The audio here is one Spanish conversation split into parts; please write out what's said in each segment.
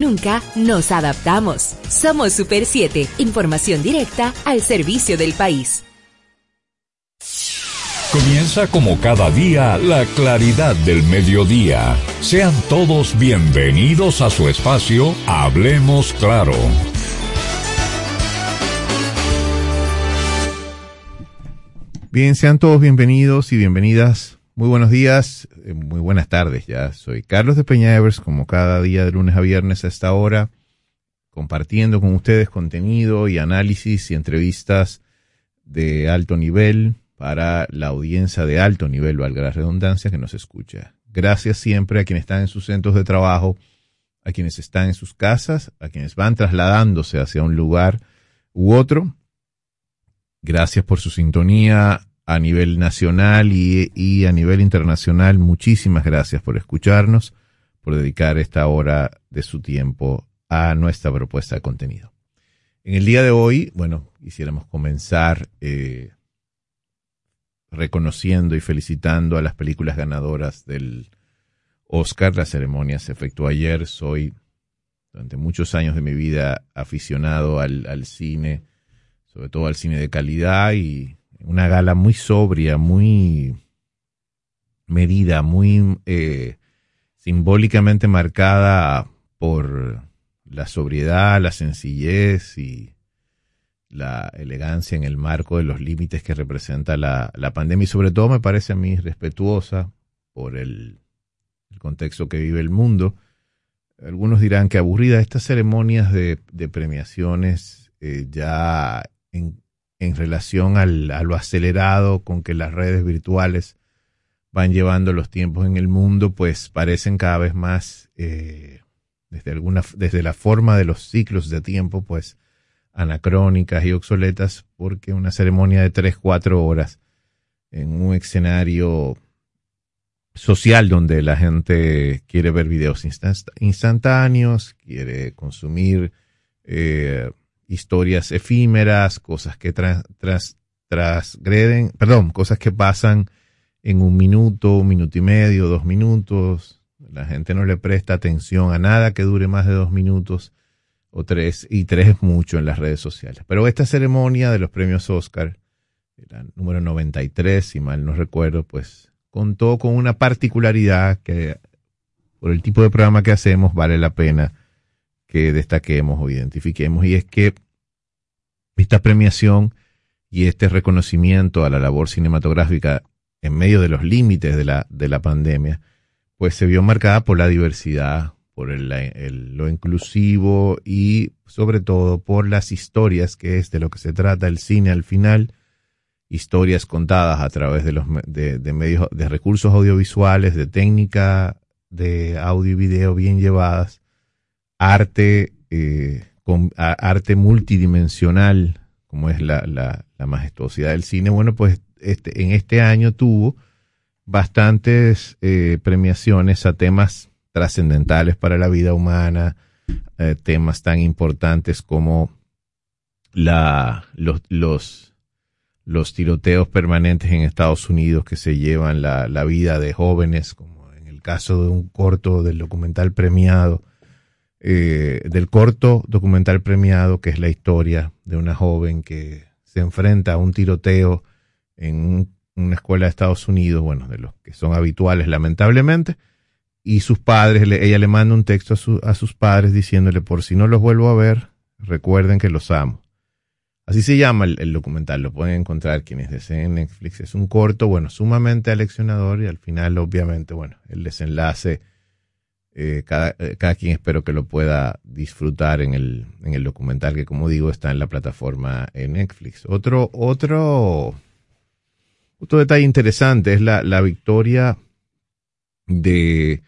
Nunca nos adaptamos. Somos Super 7, información directa al servicio del país. Comienza como cada día la claridad del mediodía. Sean todos bienvenidos a su espacio Hablemos Claro. Bien, sean todos bienvenidos y bienvenidas muy buenos días, eh, muy buenas tardes ya. Soy Carlos de Peña Evers, como cada día de lunes a viernes a esta hora, compartiendo con ustedes contenido y análisis y entrevistas de alto nivel para la audiencia de alto nivel, valga la redundancia, que nos escucha. Gracias siempre a quienes están en sus centros de trabajo, a quienes están en sus casas, a quienes van trasladándose hacia un lugar u otro. Gracias por su sintonía a nivel nacional y, a nivel internacional. Muchísimas gracias por escucharnos, por dedicar esta hora de su tiempo a nuestra propuesta de contenido. En el día de hoy, bueno, quisiéramos comenzar eh, reconociendo y felicitando a las películas ganadoras del Oscar. La ceremonia se efectuó ayer. Soy, durante muchos años de mi vida, aficionado al, al cine, sobre todo al cine de calidad y una gala muy sobria, muy medida, muy eh, simbólicamente marcada por la sobriedad, la sencillez y la elegancia en el marco de los límites que representa la, pandemia y sobre todo me parece a mí respetuosa por el, contexto que vive el mundo. Algunos dirán que aburrida estas ceremonias de, premiaciones eh, ya en, en relación al, a lo acelerado con que las redes virtuales van llevando los tiempos en el mundo, pues parecen cada vez más, eh, desde, alguna, desde la forma de los ciclos de tiempo, pues anacrónicas y obsoletas, porque una ceremonia de tres, cuatro horas en un escenario social donde la gente quiere ver videos instantáneos, quiere consumir eh, historias efímeras, cosas que tras, tras, transgreden, perdón, cosas que pasan en un minuto, un minuto y medio, dos minutos. La gente no le presta atención a nada que dure más de dos minutos o tres, y tres es mucho en las redes sociales. Pero esta ceremonia de los premios Oscar, la número 93, si mal no recuerdo, pues contó con una particularidad que por el tipo de programa que hacemos vale la pena que destaquemos o identifiquemos y es que esta premiación y este reconocimiento a la labor cinematográfica en medio de los límites de la, de la pandemia, pues se vio marcada por la diversidad, por el, lo inclusivo y sobre todo por las historias, que es de lo que se trata el cine al final, historias contadas a través de los de, de medios de recursos audiovisuales, de técnica de audio y video bien llevadas arte, eh, arte multidimensional, como es la, la, majestuosidad del cine, bueno, pues este, en este año tuvo bastantes eh, premiaciones a temas trascendentales para la vida humana, eh, temas tan importantes como la, los, los, los, tiroteos permanentes en Estados Unidos que se llevan la, la vida de jóvenes, como en el caso de un corto del documental premiado eh, del corto documental premiado, que es la historia de una joven que se enfrenta a un tiroteo en una escuela de Estados Unidos, bueno, de los que son habituales lamentablemente, y sus padres, ella le manda un texto a, sus padres diciéndole, por si no los vuelvo a ver, recuerden que los amo. Así se llama el, el, documental, lo pueden encontrar quienes deseen Netflix. Es un corto, bueno, sumamente aleccionador y al final, obviamente, bueno, el desenlace eh, cada, eh, cada, quien espero que lo pueda disfrutar en el, en el documental que como digo está en la plataforma en Netflix. Otro, otro, otro detalle interesante es la, la victoria de,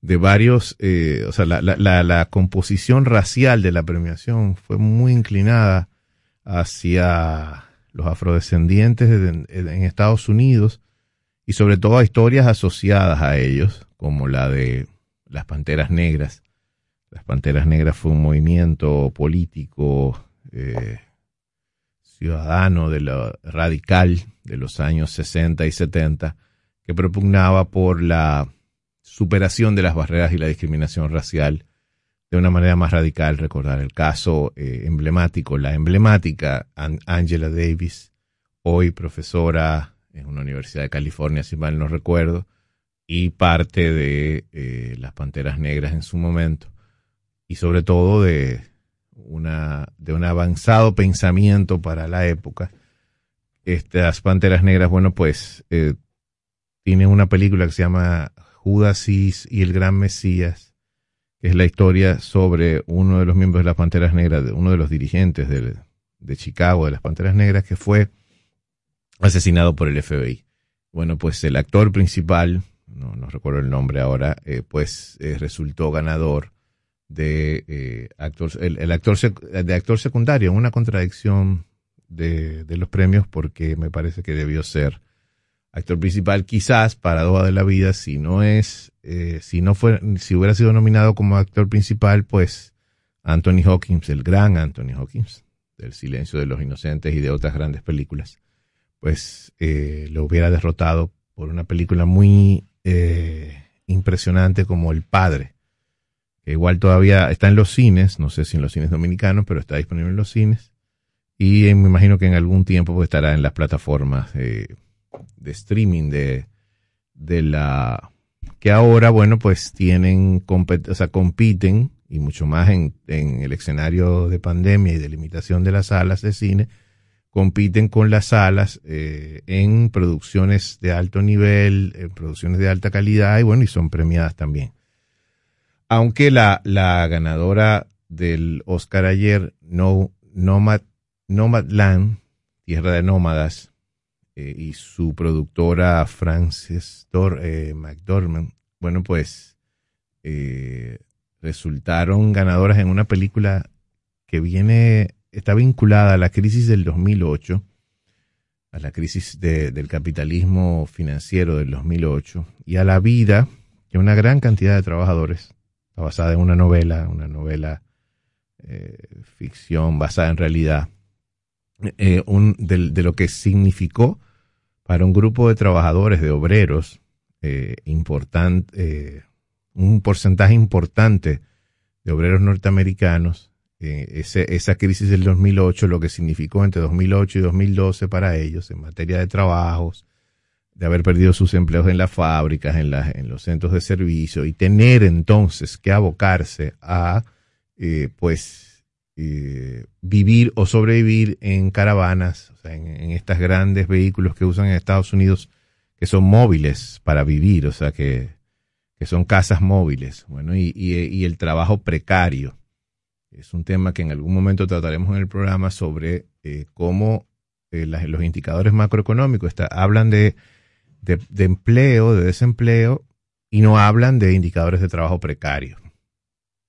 de varios, eh, o sea, la, la, la, composición racial de la premiación fue muy inclinada hacia los afrodescendientes en, en Estados Unidos y sobre todo a historias asociadas a ellos, como la de las Panteras Negras. Las Panteras Negras fue un movimiento político eh, ciudadano de lo radical de los años 60 y 70 que propugnaba por la superación de las barreras y la discriminación racial de una manera más radical recordar el caso eh, emblemático, la emblemática Angela Davis, hoy profesora en una universidad de California, si mal no recuerdo, y parte de eh, las Panteras Negras en su momento, y sobre todo de, una, de un avanzado pensamiento para la época. Estas Panteras Negras, bueno, pues eh, tienen una película que se llama Judas y el Gran Mesías, que es la historia sobre uno de los miembros de las Panteras Negras, uno de los dirigentes de, de Chicago, de las Panteras Negras, que fue asesinado por el FBI. Bueno, pues el actor principal, no, no recuerdo el nombre ahora, eh, pues eh, resultó ganador de eh, actor, el, actor de actor secundario, una contradicción de, de, los premios porque me parece que debió ser actor principal, quizás paradoja de la vida, si no es, si no fue, si hubiera sido nominado como actor principal, pues Anthony Hawkins, el gran Anthony Hawkins, del Silencio de los Inocentes y de otras grandes películas, pues lo hubiera derrotado por una película muy eh, impresionante como El Padre, que igual todavía está en los cines, no sé si en los cines dominicanos, pero está disponible en los cines. Y me imagino que en algún tiempo pues, estará en las plataformas de streaming de, de la que ahora, bueno, pues tienen, o sea, compiten y mucho más en, en el escenario de pandemia y de limitación de las salas de cine, compiten con las salas eh, en producciones de alto nivel, en producciones de alta calidad y bueno, y son premiadas también. Aunque la, la ganadora del Oscar ayer, no, Nomad, Nomadland, Tierra de Nómadas, eh, y su productora Frances eh, McDormand, bueno, pues resultaron ganadoras en una película que viene está vinculada a la crisis del 2008, a la crisis del capitalismo financiero del 2008 y a la vida de una gran cantidad de trabajadores, basada en una novela, una novela eh, ficción basada en realidad, eh, de, lo que significó para un grupo de trabajadores, de obreros, eh, un porcentaje importante de obreros norteamericanos eh, ese, esa crisis del 2008, lo que significó entre 2008 y 2012 para ellos en materia de trabajos, de haber perdido sus empleos en las fábricas, en, en los centros de servicio y tener entonces que abocarse a, eh, pues, eh, vivir o sobrevivir en caravanas, o sea, en, en estos grandes vehículos que usan en Estados Unidos, que son móviles para vivir, o sea, que, son casas móviles, bueno, y el trabajo precario es un tema que en algún momento trataremos en el programa sobre eh, cómo eh, los indicadores macroeconómicos hablan de, empleo, de desempleo, y no hablan de indicadores de trabajo precario.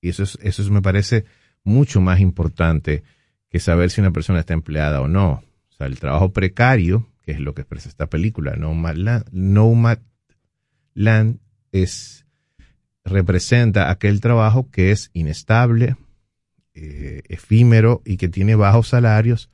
Y eso, es, eso me parece mucho más importante que saber si una persona está empleada o no. O sea, el trabajo precario, que es lo que expresa esta película, Nomadland, Land es, representa aquel trabajo que es inestable, eh, efímero y que tiene bajos salarios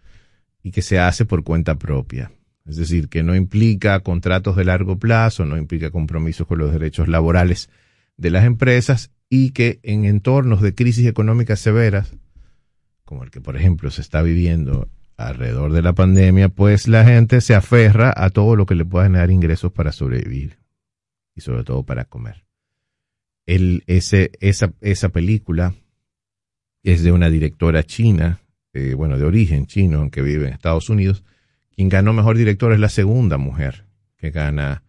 y que se hace por cuenta propia. Es decir, que no implica contratos de largo plazo, no implica compromisos con los derechos laborales de las empresas y que en entornos de crisis económicas severas, como el que por ejemplo se está viviendo alrededor de la pandemia, pues la gente se aferra a todo lo que le pueda generar ingresos para sobrevivir y sobre todo para comer. El, ese, esa, esa película es de una directora china, eh, bueno, de origen chino, aunque vive en Estados Unidos. Quien ganó mejor director es la segunda mujer que gana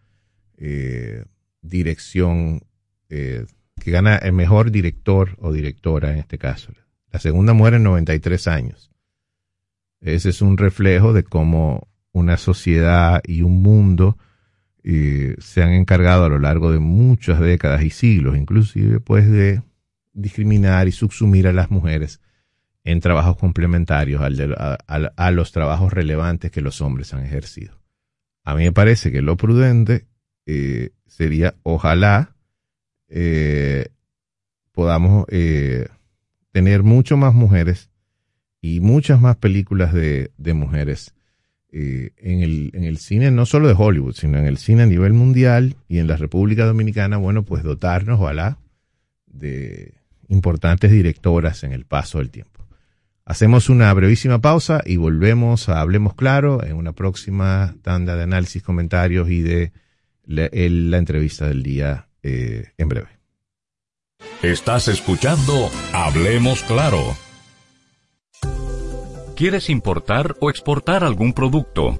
eh, dirección, eh, que gana el mejor director o directora en este caso. La segunda mujer en 93 años. Ese es un reflejo de cómo una sociedad y un mundo se han encargado a lo largo de muchas décadas y siglos, inclusive, pues, de discriminar y subsumir a las mujeres en trabajos complementarios a, los trabajos relevantes que los hombres han ejercido. A mí me parece que lo prudente eh, sería, ojalá, eh, podamos eh, tener mucho más mujeres y muchas más películas de, mujeres en, el, en el cine, no solo de Hollywood, sino en el cine a nivel mundial y en la República Dominicana, bueno, pues dotarnos, ojalá, de importantes directoras en el paso del tiempo. Hacemos una brevísima pausa y volvemos a Hablemos Claro en una próxima tanda de análisis, comentarios y de la, la entrevista del día eh, en breve. Estás escuchando Hablemos Claro ¿Quieres importar o exportar algún producto?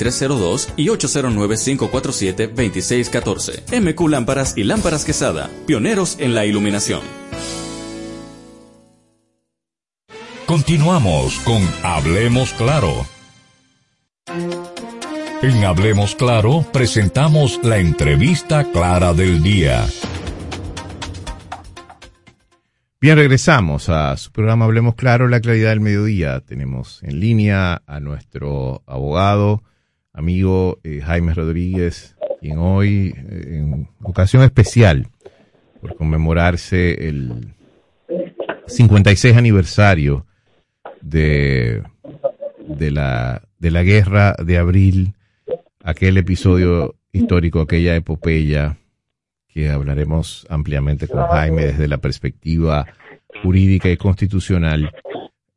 2302 y 809-547-2614. MQ Lámparas y Lámparas Quesada, pioneros en la iluminación. Continuamos con Hablemos Claro. En Hablemos Claro presentamos la entrevista clara del día. Bien, regresamos a su programa Hablemos Claro, la claridad del mediodía. Tenemos en línea a nuestro abogado, amigo eh, Jaime Rodríguez, quien hoy, eh, en ocasión especial, por conmemorarse el 56 aniversario de, de, la, de la guerra de abril, aquel episodio histórico, aquella epopeya que hablaremos ampliamente con Jaime desde la perspectiva jurídica y constitucional,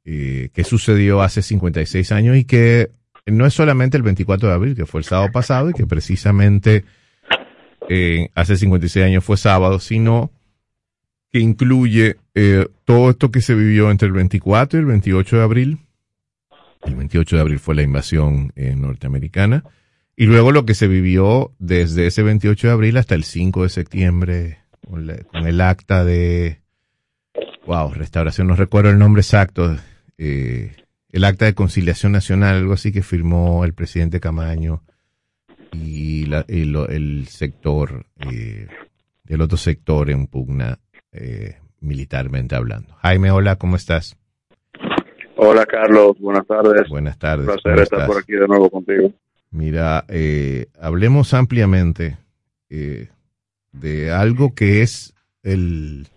eh, que sucedió hace 56 años y que no es solamente el 24 de abril, que fue el sábado pasado y que precisamente eh, hace 56 años fue sábado, sino que incluye eh, todo esto que se vivió entre el 24 y el 28 de abril. El 28 de abril fue la invasión eh, norteamericana. Y luego lo que se vivió desde ese 28 de abril hasta el 5 de septiembre, con, el acta de, wow, restauración, no recuerdo el nombre exacto, eh, el acta de conciliación nacional, algo así que firmó el presidente Camaño y, el sector, eh, el otro sector en pugna eh, militarmente hablando. Jaime, hola, ¿cómo estás? Hola Carlos, buenas tardes. Buenas tardes. Un placer estar por aquí de nuevo contigo. Mira, eh, hablemos ampliamente eh, de algo que es el,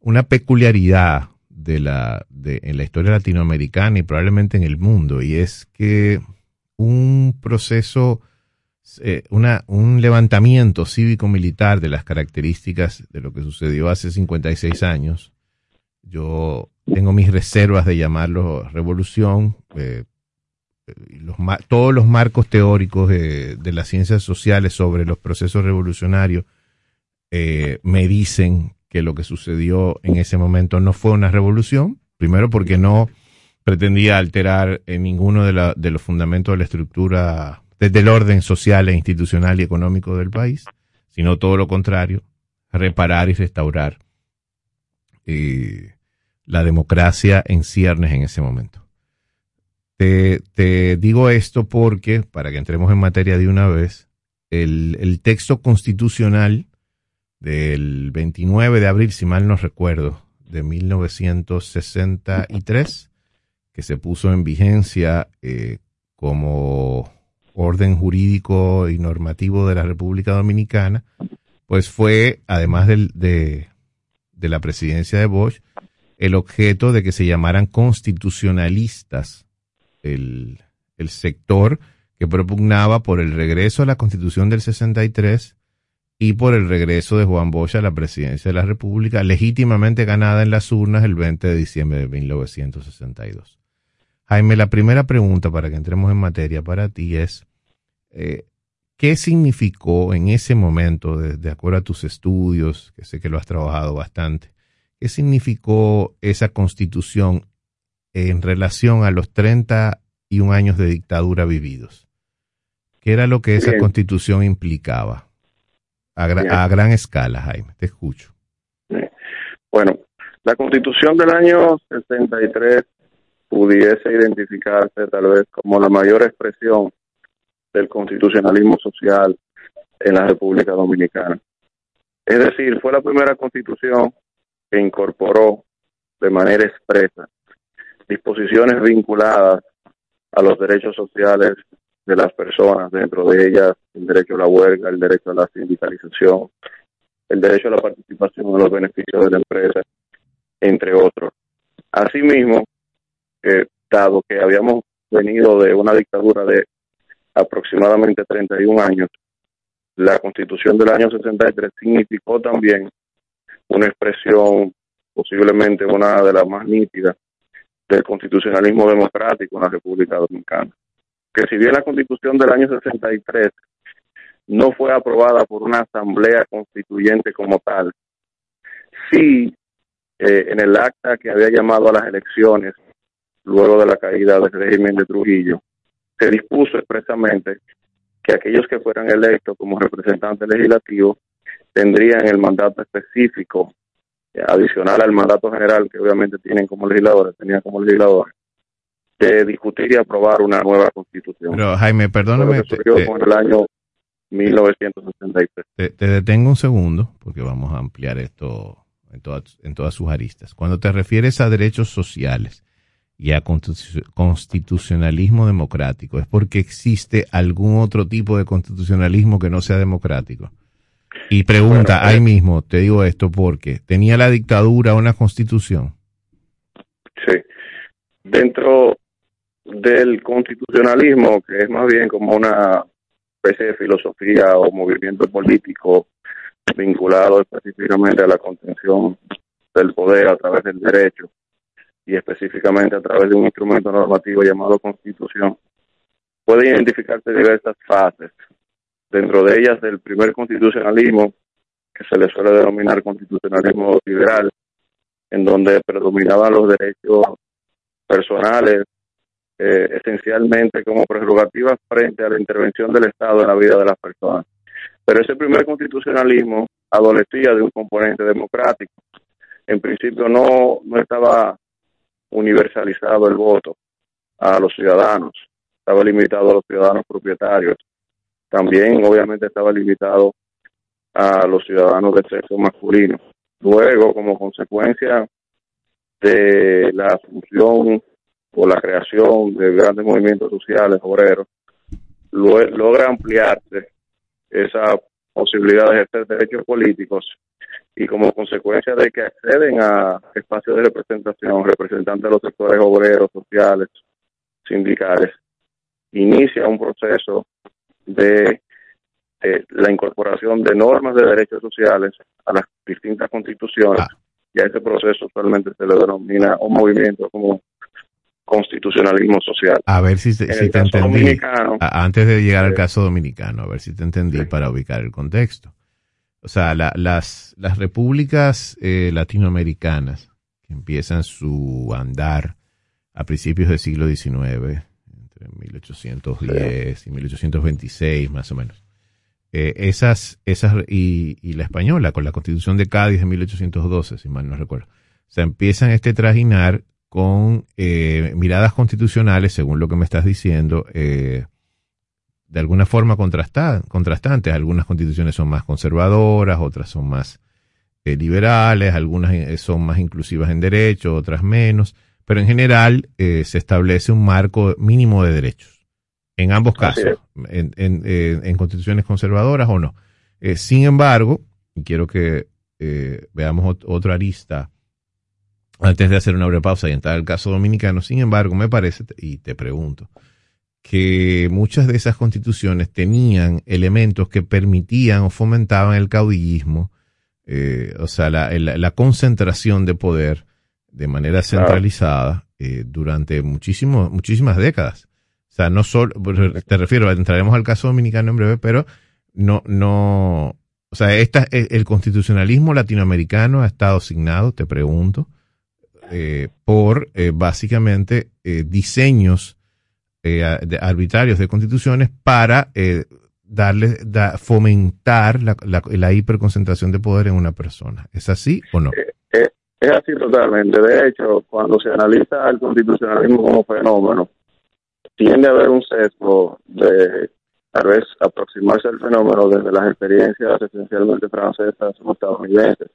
una peculiaridad de la, de, en la historia latinoamericana y probablemente en el mundo, y es que un proceso, eh, una, un levantamiento cívico-militar de las características de lo que sucedió hace 56 años, yo tengo mis reservas de llamarlo revolución, eh, los, todos los marcos teóricos de, de, las ciencias sociales sobre los procesos revolucionarios eh, me dicen que lo que sucedió en ese momento no fue una revolución, primero porque no pretendía alterar en ninguno de, los fundamentos de la estructura, desde el orden social e institucional y económico del país, sino todo lo contrario, reparar y restaurar eh, la democracia en ciernes en ese momento. Te, te, digo esto porque, para que entremos en materia de una vez, el texto constitucional del 29 de abril, si mal no recuerdo, de 1963, que se puso en vigencia eh, como orden jurídico y normativo de la República Dominicana, pues fue, además de, de, la presidencia de Bosch, el objeto de que se llamaran constitucionalistas el, el sector que propugnaba por el regreso a la constitución del 63 y por el regreso de Juan Bosch a la presidencia de la República, legítimamente ganada en las urnas el 20 de diciembre de 1962. Jaime, la primera pregunta para que entremos en materia para ti es, eh, ¿qué significó en ese momento, de, acuerdo a tus estudios, que sé que lo has trabajado bastante, qué significó esa constitución en relación a los 31 años de dictadura vividos? ¿Qué era lo que esa constitución implicaba? A, gran escala, Jaime. Te escucho. Bueno, la constitución del año 63 pudiese identificarse tal vez como la mayor expresión del constitucionalismo social en la República Dominicana. Es decir, fue la primera constitución que incorporó de manera expresa disposiciones vinculadas a los derechos sociales de las personas, dentro de ellas el derecho a la huelga, el derecho a la sindicalización, el derecho a la participación en los beneficios de la empresa, entre otros. Asimismo, eh, dado que habíamos venido de una dictadura de aproximadamente 31 años, la constitución del año 63 significó también una expresión posiblemente una de las más nítidas del constitucionalismo democrático en la República Dominicana que si bien la constitución del año 63 no fue aprobada por una asamblea constituyente como tal, sí eh, en el acta que había llamado a las elecciones luego de la caída del régimen de Trujillo, se dispuso expresamente que aquellos que fueran electos como representantes legislativos tendrían el mandato específico eh, adicional al mandato general que obviamente tienen como legisladores, tenían como legisladores, de discutir y aprobar una nueva constitución. Pero Jaime, perdóname. Te, con el año 1963. Te, detengo un segundo porque vamos a ampliar esto en todas, en todas sus aristas. Cuando te refieres a derechos sociales y a constitucionalismo democrático, ¿es porque existe algún otro tipo de constitucionalismo que no sea democrático? Y pregunta, ahí eh, mismo, te digo esto porque tenía la dictadura una constitución. Sí. Dentro del constitucionalismo, que es más bien como una especie de filosofía o movimiento político vinculado específicamente a la contención del poder a través del derecho y específicamente a través de un instrumento normativo llamado constitución, puede identificarse diversas fases. Dentro de ellas, el primer constitucionalismo, que se le suele denominar constitucionalismo liberal, en donde predominaban los derechos personales eh, esencialmente como prerrogativas frente a la intervención del Estado en la vida de las personas. Pero ese primer constitucionalismo adolecía de un componente democrático. En principio no, no estaba universalizado el voto a los ciudadanos, estaba limitado a los ciudadanos propietarios. También obviamente estaba limitado a los ciudadanos de sexo masculino. Luego, como consecuencia de la función por la creación de grandes movimientos sociales, obreros, logra ampliarse esa posibilidad de ejercer derechos políticos y como consecuencia de que acceden a espacios de representación, representantes de los sectores obreros, sociales, sindicales, inicia un proceso de la incorporación de normas de derechos sociales a las distintas constituciones ah. y a ese proceso usualmente se le denomina un movimiento como constitucionalismo social. A ver si, te entendí. Antes de llegar al caso dominicano, a ver si te entendí para ubicar el contexto. O sea, las, las repúblicas eh, latinoamericanas que empiezan su andar a principios del siglo XIX, entre 1810 y 1826 más o menos. Eh, esas, esas y, y, la española con la constitución de Cádiz de 1812, si mal no recuerdo, se empiezan este trajinar con eh, miradas constitucionales, según lo que me estás diciendo, eh, de alguna forma contrastantes. Algunas constituciones son más conservadoras, otras son más eh, liberales, algunas son más inclusivas en derecho, otras menos, pero en general se establece un marco mínimo de derechos. En ambos casos, en, en, constituciones conservadoras o no. sin embargo, y quiero que veamos otra arista antes de hacer una breve pausa y entrar al caso dominicano, sin embargo, me parece, y te pregunto, que muchas de esas constituciones tenían elementos que permitían o fomentaban el caudillismo, eh, o sea, la, concentración de poder de manera centralizada eh, durante muchísimo, muchísimas décadas. O sea, no solo, te refiero, entraremos al caso dominicano en breve, pero no, no, o sea, esta, el constitucionalismo latinoamericano ha estado asignado, te pregunto, eh, por básicamente diseños eh, arbitrarios de constituciones para eh, darle, fomentar la, la, hiperconcentración de poder en una persona. ¿Es así o no? Eh, es así totalmente. De hecho, cuando se analiza el constitucionalismo como fenómeno, tiende a haber un sesgo de tal vez aproximarse al fenómeno desde las experiencias esencialmente francesas o estadounidenses.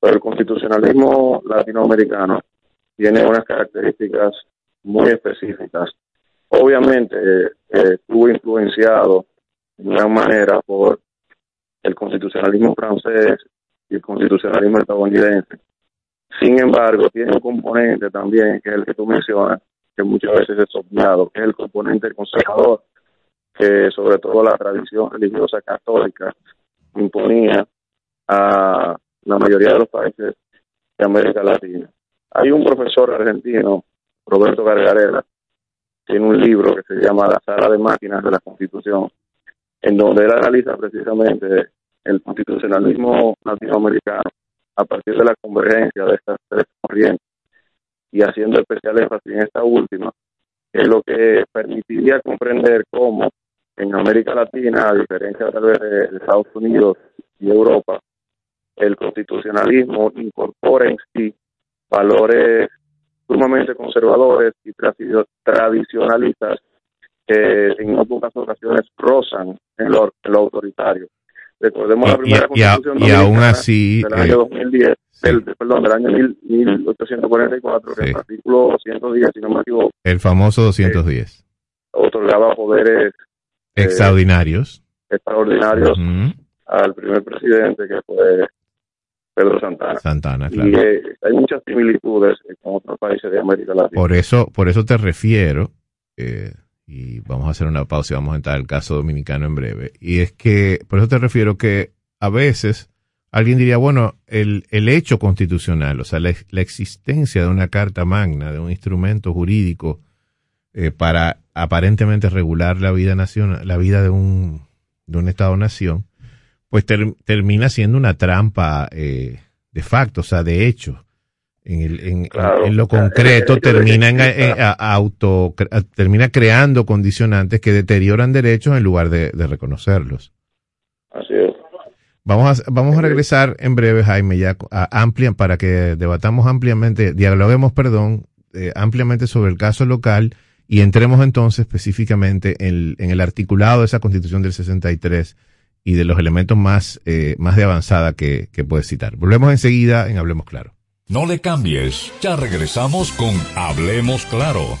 Pero el constitucionalismo latinoamericano tiene unas características muy específicas obviamente eh, estuvo influenciado de una manera por el constitucionalismo francés y el constitucionalismo estadounidense. Sin embargo, tiene un componente también, que es el que tú mencionas, que muchas veces es obviado, que es el componente conservador, que sobre todo la tradición religiosa católica imponía a la mayoría de los países de América Latina. Hay un profesor argentino, Roberto Gargarela, tiene un libro que se llama La sala de máquinas de la Constitución, en donde él analiza precisamente el constitucionalismo latinoamericano a partir de la convergencia de estas tres corrientes y haciendo especial énfasis en esta última, que es lo que permitiría comprender cómo en América Latina, a diferencia tal vez de, Estados Unidos y Europa, el constitucionalismo incorpora en sí valores sumamente conservadores y tradicionalistas que en pocas ocasiones rozan en lo, autoritario. Recordemos la primera constitución y, aún así, del año 2010, eh, perdón, del año 1844, que el artículo 210, si no me equivoco. El famoso 210. Eh, otorgaba poderes eh, extraordinarios. extraordinarios al primer presidente que fue Pedro Santana. Santana, claro. Y eh, hay muchas similitudes con otros países de América Latina. Por eso, por eso te refiero, eh, y vamos a hacer una pausa y vamos a entrar al caso dominicano en breve, y es que, por eso te refiero que a veces alguien diría, bueno, el, el hecho constitucional, o sea, la, existencia de una carta magna, de un instrumento jurídico eh, para aparentemente regular la vida nacional, la vida de un, de un Estado-nación, pues termina siendo una trampa eh, de facto, o sea, de hecho. En, el, en, lo concreto termina en, auto termina creando condicionantes que deterioran derechos en lugar de, reconocerlos. Así es. Vamos a, vamos a regresar en breve, Jaime, ya a, para que debatamos ampliamente, dialoguemos, perdón, eh, ampliamente sobre el caso local y entremos entonces específicamente en, en el articulado de esa constitución del 63 y de los elementos más, eh, más de avanzada que, que puedes citar. Volvemos enseguida en Hablemos Claro. No le cambies, ya regresamos con Hablemos Claro.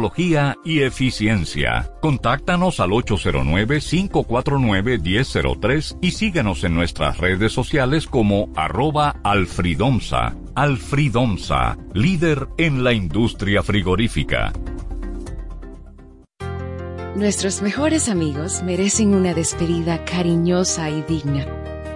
y eficiencia. Contáctanos al 809-549-1003 y síguenos en nuestras redes sociales como arroba alfridomsa. Alfridomsa, líder en la industria frigorífica. Nuestros mejores amigos merecen una despedida cariñosa y digna.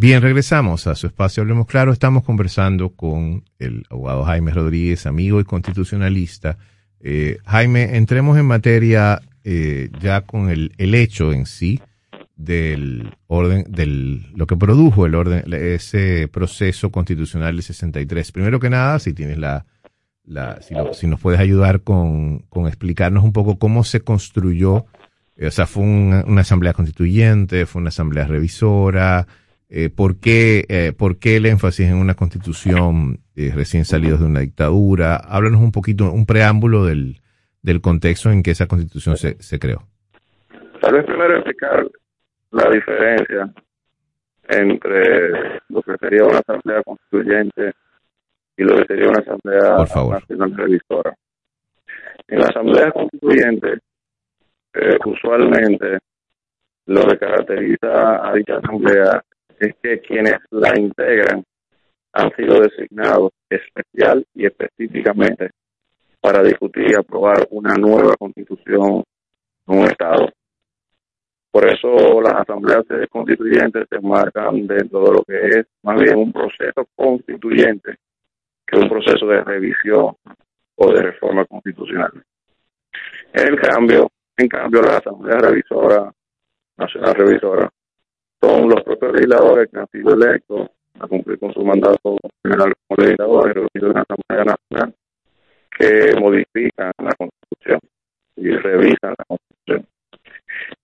Bien, regresamos a su espacio Hablemos Claro. Estamos conversando con el abogado Jaime Rodríguez, amigo y constitucionalista. Eh, Jaime, entremos en materia eh, ya con el, el, hecho en sí del orden, del lo que produjo el orden, ese proceso constitucional del 63. Primero que nada, si tienes la, la si, si, nos puedes ayudar con, con, explicarnos un poco cómo se construyó, eh, o sea, fue una, una, asamblea constituyente, fue una asamblea revisora, eh, ¿por, qué, eh, ¿por qué el énfasis en una constitución eh, recién salidos de una dictadura? Háblanos un poquito, un preámbulo del, del contexto en que esa constitución se, se creó. Tal vez primero explicar la diferencia entre lo que sería una asamblea constituyente y lo que sería una asamblea nacional revisora. En la asamblea constituyente, eh, usualmente lo que caracteriza a dicha asamblea es que quienes la integran han sido designados especial y específicamente para discutir y aprobar una nueva constitución en un Estado. Por eso las asambleas constituyentes se marcan dentro de lo que es más bien un proceso constituyente que un proceso de revisión o de reforma constitucional. En cambio, en cambio, la Asamblea Revisora, Nacional Revisora, son los propios legisladores que han sido electos a cumplir con su mandato general como legisladores reunidos en la Asamblea Nacional, que modifican la Constitución y revisan la Constitución.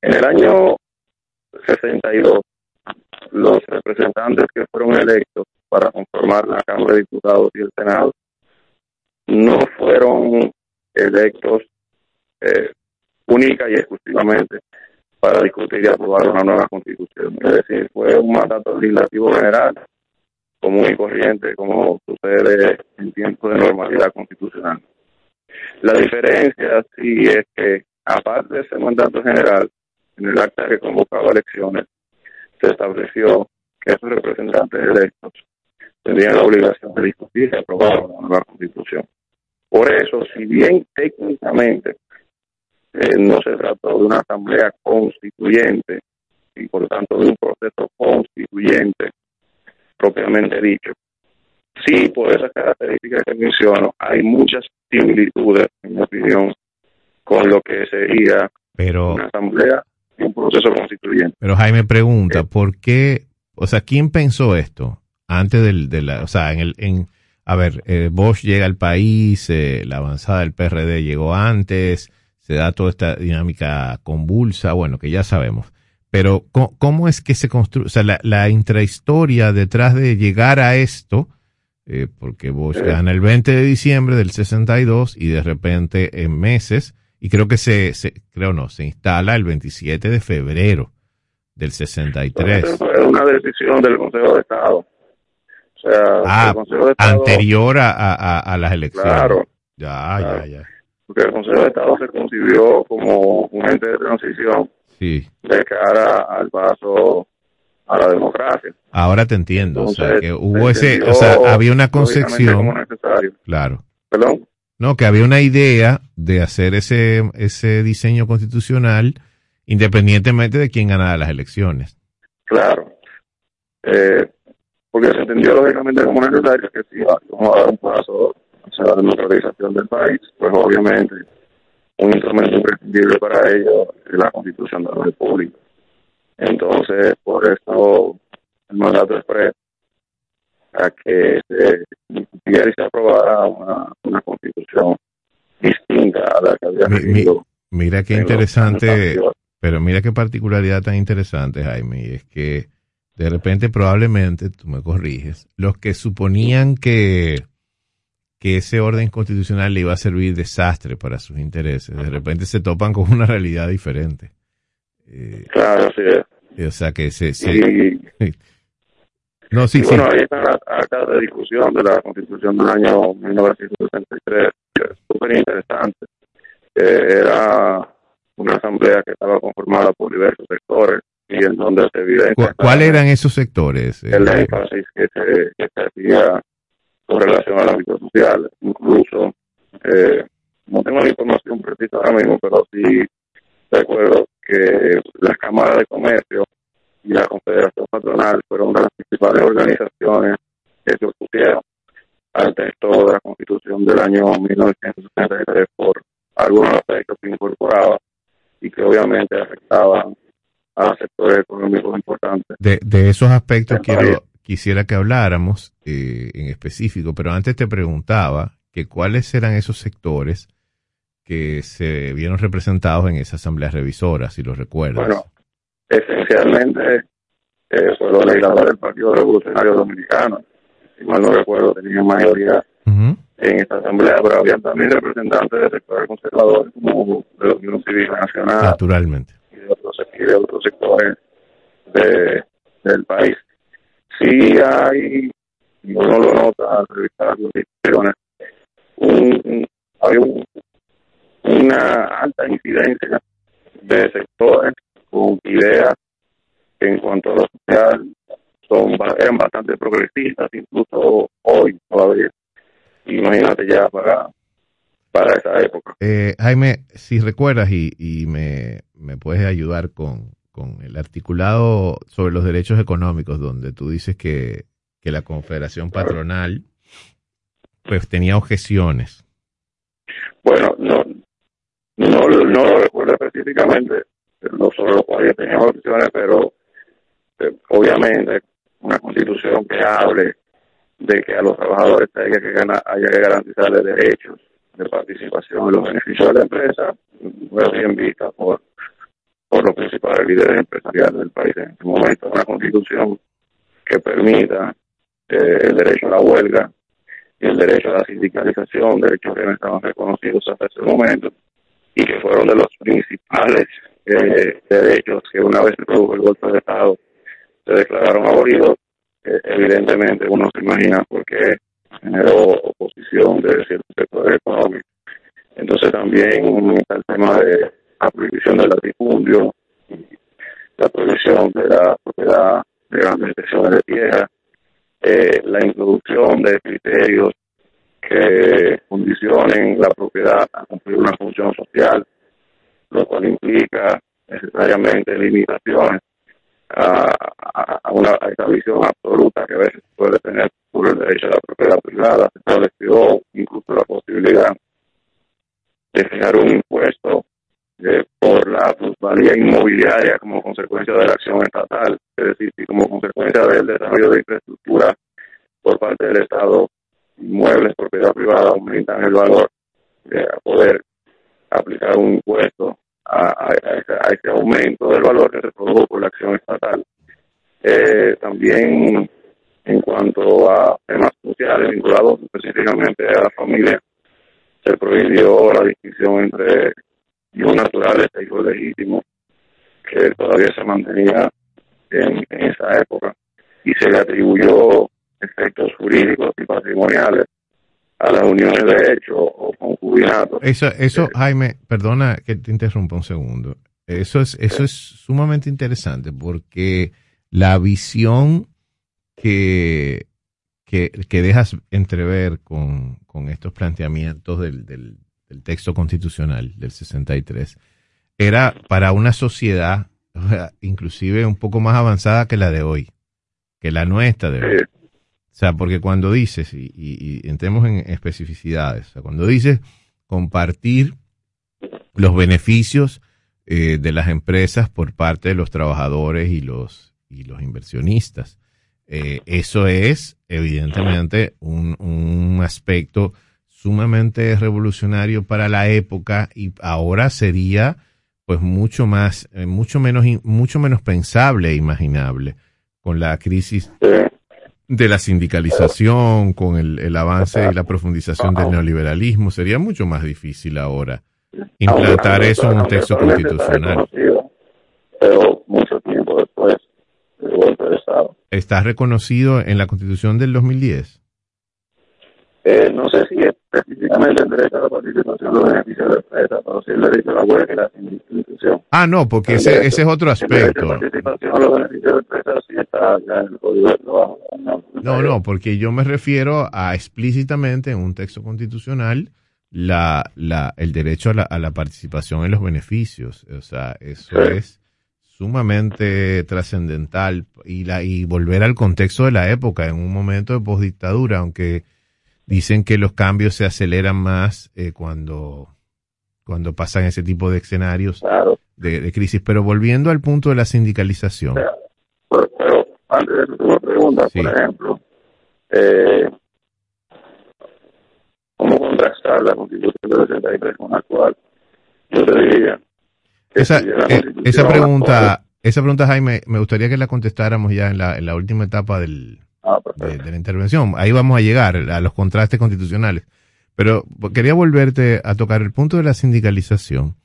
En el año 62, los representantes que fueron electos para conformar la Cámara de Diputados y el Senado no fueron electos eh, única y exclusivamente para discutir y aprobar una nueva constitución. Es decir, fue un mandato legislativo general común y corriente, como sucede en tiempos de normalidad constitucional. La diferencia sí es que, aparte de ese mandato general, en el acta que convocaba elecciones, se estableció que esos representantes electos tendrían la obligación de discutir y aprobar una nueva constitución. Por eso, si bien técnicamente eh, no se trató de una asamblea constituyente y por lo tanto de un proceso constituyente propiamente dicho. Sí, por esas características que menciono, hay muchas similitudes, en mi opinión, con lo que sería una asamblea y un proceso constituyente. Pero Jaime pregunta, ¿por qué, o sea, quién pensó esto antes del, de la, o sea, en el, en, a ver, eh, Bosch llega al país, eh, la avanzada del PRD llegó antes, se da toda esta dinámica convulsa, bueno, que ya sabemos. Pero ¿cómo, es que se construye? O sea, la, intrahistoria detrás de llegar a esto, eh, porque vos gana el 20 de diciembre del 62 y de repente en meses, y creo que se, se creo no, se instala el 27 de febrero del 63. Fue una decisión del Consejo de Estado. O sea, ah, anterior a, a, a, las elecciones. Claro. Ya, ya, ya porque el Consejo de Estado se concibió como un ente de transición de cara al paso a la democracia. Ahora te entiendo, o sea, que hubo ese, o sea, había una concepción, claro. ¿Perdón? No, que había una idea de hacer ese, ese diseño constitucional independientemente de quién ganara las elecciones. Claro. Eh, porque se entendió lógicamente como necesario que si vamos a dar un paso o sea, la democratización del país, pues obviamente un instrumento imprescindible para ello es la constitución de la república. Entonces, por eso el mandato expreso a que se y se aprobara una, una constitución distinta a la que había recibido. Mira qué interesante, pero mira qué particularidad tan interesante, Jaime, es que de repente probablemente, tú me corriges, los que suponían que que ese orden constitucional le iba a servir desastre para sus intereses. De repente se topan con una realidad diferente. Eh, claro, sí. O sea que se... no, sí, Bueno, ahí está acá de discusión de la constitución del año 1963, que es súper interesante. era una asamblea que estaba conformada por diversos sectores y en donde se evidencia... ¿Cuáles eran esos sectores? El énfasis que se, que se hacía con relación al ámbito social. Incluso, eh, no tengo la información precisa ahora mismo, pero sí recuerdo que las cámaras de comercio y la Confederación Patronal fueron una de las principales organizaciones que se opusieron al texto de la Constitución del año 1963 por algunos aspectos que incorporaba y que obviamente afectaban a sectores económicos importantes. De, de esos aspectos quiero, quisiera que habláramos eh, en específico, pero antes te preguntaba que cuáles eran esos sectores que se vieron representados en esa asamblea revisora, si lo recuerdas. Bueno, esencialmente eh, fue los legisladores del Partido Revolucionario Dominicano. Si mal no recuerdo, tenían mayoría en esta asamblea, pero había también representantes del sector conservador, como de la Unión Civil Nacional. Naturalmente. Y de otros, y de otros sectores de, del país. Sí hay, uno lo nota al revisar discusiones, un, hay un, una alta incidencia de sectores con ideas en cuanto a lo social son, eran bastante progresistas, incluso hoy todavía. Imagínate ya para, para esa época. Eh, Jaime, si recuerdas y, y me, me puedes ayudar con, con el articulado sobre los derechos económicos, donde tú dices que, que la Confederación Patronal pues tenía objeciones. Bueno, no, no, no lo recuerdo específicamente, no sobre los cuales tenía objeciones, pero eh, obviamente una constitución que hable de que a los trabajadores haya que, haya que garantizarles derechos de participación en los beneficios de la empresa, fue bien vista por, por los principales líderes empresariales del país en este momento. Una constitución que permita eh, el derecho a la huelga y el derecho a la sindicalización, derechos que no estaban reconocidos hasta ese momento y que fueron de los principales eh, derechos que una vez se produjo el golpe de Estado se declararon abolidos evidentemente uno se imagina porque generó oposición de ciertos sectores económicos. Entonces también está el tema de la prohibición del latifundio, la prohibición de la propiedad de grandes extensiones de tierra, eh, la introducción de criterios que condicionen la propiedad a cumplir una función social, lo cual implica necesariamente limitaciones a, una, a visión absoluta que a veces puede tener por el derecho a la propiedad privada. Se estableció incluso la posibilidad de fijar un impuesto eh, por la plusvalía inmobiliaria como consecuencia de la acción estatal, es decir, como consecuencia del desarrollo de infraestructura por parte del Estado, inmuebles, propiedad privada aumentan el valor a poder aplicar un impuesto a, ese, aumento del valor que se produjo por la acción estatal. Eh, también en cuanto a temas sociales vinculados específicamente a la familia, se prohibió la distinción entre hijos naturales e hijos legítimos, que todavía se mantenía en, esa época, y se le atribuyó efectos jurídicos y patrimoniales a las uniones de hecho o concubinatos. Eso, eso eh, Jaime, perdona que te interrumpa un segundo. Eso es, eso es sumamente interesante porque la visión que, que, dejas entrever con, con estos planteamientos del, del, texto constitucional del 63 era para una sociedad inclusive un poco más avanzada que la de hoy, que la nuestra de hoy. O sea, porque cuando dices, y, entremos en especificidades, o sea, cuando dices compartir los beneficios eh, de las empresas por parte de los trabajadores y los, y los inversionistas, eh, eso es evidentemente un, un aspecto sumamente revolucionario para la época y ahora sería pues mucho más, eh, mucho menos, mucho menos pensable e imaginable con la crisis de la sindicalización, con el, el, avance y la profundización del neoliberalismo, sería mucho más difícil ahora implantar eso en un texto constitucional. Pero mucho tiempo después ¿Está reconocido en la constitución del 2010? Eh, no sé si específicamente el derecho a la participación los beneficios de empresa, pero sí el derecho a la huelga y la institución. Ah, no, porque ese, ese es otro aspecto. El participación los beneficios de empresa sí está ya en el código de trabajo. No, no, porque yo me refiero a explícitamente en un texto constitucional la, la, el derecho a la, a la participación en los beneficios. O sea, eso es sumamente trascendental y, la, y volver al contexto de la época en un momento de postdictadura, aunque Dicen que los cambios se aceleran más eh, cuando, cuando pasan ese tipo de escenarios. de, crisis. Pero volviendo al punto de la sindicalización. pero, antes de una pregunta, por ejemplo, eh, ¿cómo contrastar la constitución del 83 con la actual? Yo te diría. Esa, eh, esa pregunta, esa pregunta, Jaime, me gustaría que la contestáramos ya en la, en la última etapa del, ah, de, de, la intervención. Ahí vamos a llegar a los contrastes constitucionales. Pero quería volverte a tocar el punto de la sindicalización.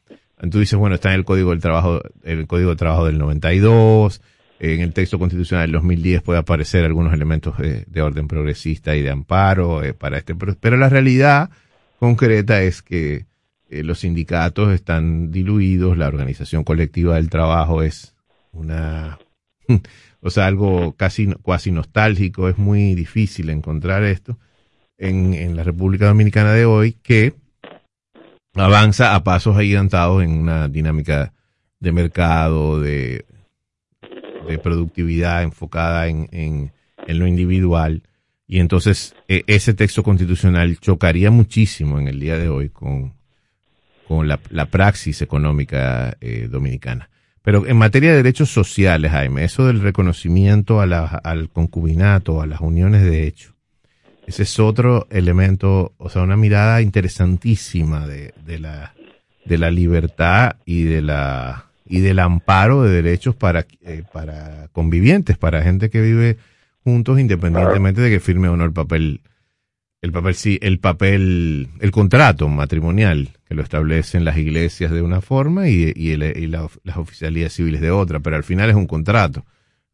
Tú dices, bueno, está en el Código del Trabajo, el Código de Trabajo del 92, en el texto constitucional del 2010 puede aparecer algunos elementos de, orden progresista y de amparo eh, para este, pero la realidad concreta es que eh, los sindicatos están diluidos, la organización colectiva del trabajo es una, o sea, algo casi, nostálgico, es muy difícil encontrar esto en, en la República Dominicana de hoy que avanza a pasos agigantados en una dinámica de mercado, de, de productividad enfocada en, en, lo individual. Y entonces e, ese texto constitucional chocaría muchísimo en el día de hoy con, con la, la praxis económica eh, dominicana. Pero en materia de derechos sociales, Jaime, eso del reconocimiento a la, al concubinato, a las uniones de hecho, ese es otro elemento, o sea, una mirada interesantísima de, la, de la libertad y de la y del amparo de derechos para, eh, para convivientes, para gente que vive juntos independientemente de que firme o no el papel, el papel sí, el papel, el contrato matrimonial que lo establecen las iglesias de una forma y, y, y las oficialías civiles de otra, pero al final es un contrato,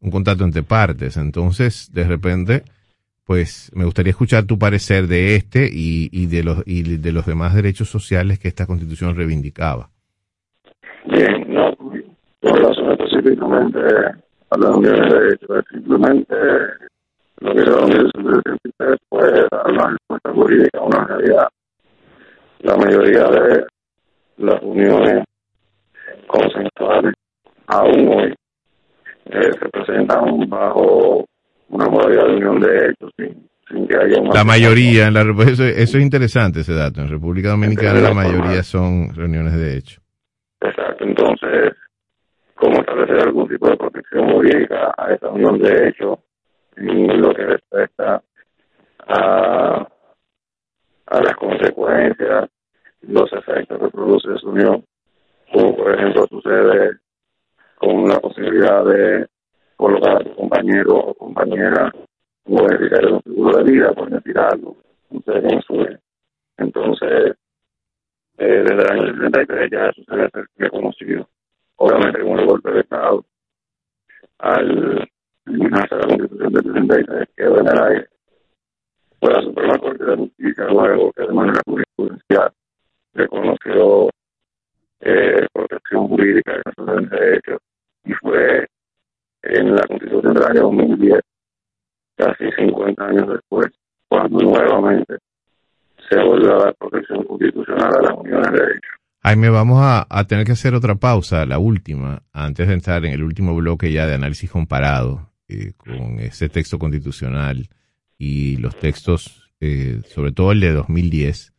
un contrato entre partes. Entonces, de repente, pues me gustaría escuchar tu parecer de este y, y, de los y de los demás derechos sociales que esta constitución reivindicaba. Bien, no, relación específicamente a la unión de derechos, simplemente lo que la de puede dar una respuesta jurídica a una realidad. La mayoría de las uniones consensuales aún hoy eh, se presentan bajo una modalidad de unión de hechos sin, que haya La mayoría, en la, eso, eso, es interesante ese dato. En República Dominicana la mayoría son reuniones de hecho. Exacto, entonces, ¿cómo establecer algún tipo de protección jurídica a esa unión de hecho en lo que respecta a, a las consecuencias, los efectos que produce esa unión? Como por ejemplo sucede con la posibilidad de colocar a tu compañero o compañera o un seguro de vida, por decir algo. Entonces, entonces eh, desde el año 73 ya eso se ser reconocido. Obviamente, con el golpe de Estado, al eliminarse la Constitución del 73 quedó en el aire. Fue la Suprema Corte de Justicia luego que de manera jurisprudencial reconoció protección jurídica de esos derechos y fue en la Constitución del año 2010, casi 50 años después, cuando nuevamente se vuelve a dar protección constitucional a las uniones de derechos. Jaime, vamos a, tener que hacer otra pausa, la última, antes de entrar en el último bloque ya de análisis comparado eh, con ese texto constitucional y los textos, eh, sobre todo el de 2010,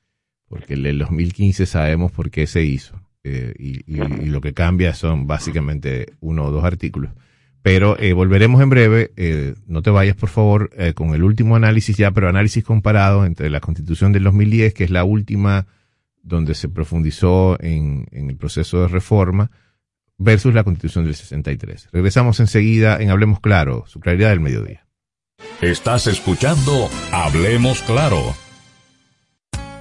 porque el de 2015 sabemos por qué se hizo eh, y, lo que cambia son básicamente uno o dos artículos. Pero eh, volveremos en breve. Eh, no te vayas, por favor, con el último análisis ya, pero análisis comparado entre la Constitución del 2010, que es la última donde se profundizó en el proceso de reforma, versus la Constitución del 63. Regresamos enseguida en Hablemos Claro, su claridad del mediodía. Estás escuchando Hablemos Claro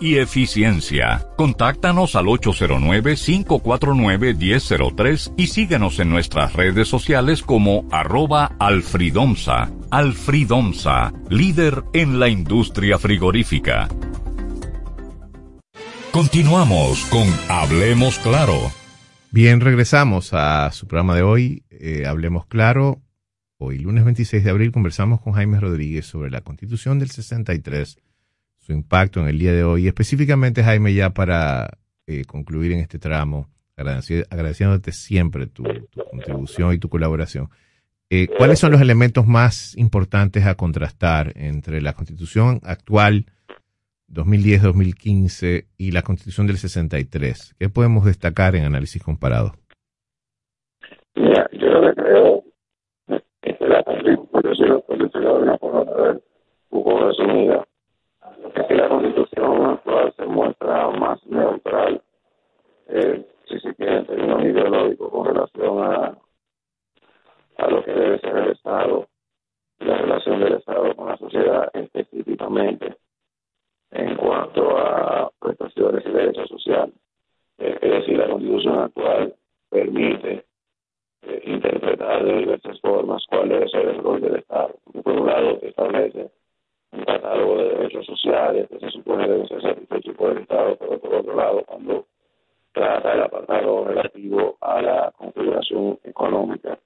y eficiencia. Contáctanos al 809-549-1003 y síguenos en nuestras redes sociales como arroba alfridomsa. Alfridomsa, líder en la industria frigorífica. Continuamos con Hablemos Claro. Bien, regresamos a su programa de hoy, eh, Hablemos Claro. Hoy, lunes 26 de abril, conversamos con Jaime Rodríguez sobre la Constitución del 63 su impacto en el día de hoy. Específicamente, Jaime, ya para eh, concluir en este tramo, agradeciéndote siempre tu, contribución y tu colaboración. Eh, ¿Cuáles son los elementos más importantes a contrastar entre la constitución actual 2010-2015 y la constitución del 63? ¿Qué podemos destacar en análisis comparado? Mira, yo creo que la constitución, de una forma, poco resumida, que la constitución actual se muestra más neutral, eh, si se quiere, en términos ideológicos con relación a, a lo que debe ser el Estado, la relación del Estado con la sociedad específicamente en cuanto a prestaciones y derechos sociales. Eh, es decir, la constitución actual permite eh, interpretar de diversas formas cuál debe ser el rol del Estado. Por un lado, establece un catálogo de derechos sociales que se supone deben ser satisfechos por el Estado, pero por otro lado, cuando trata el apartado relativo a la configuración económica,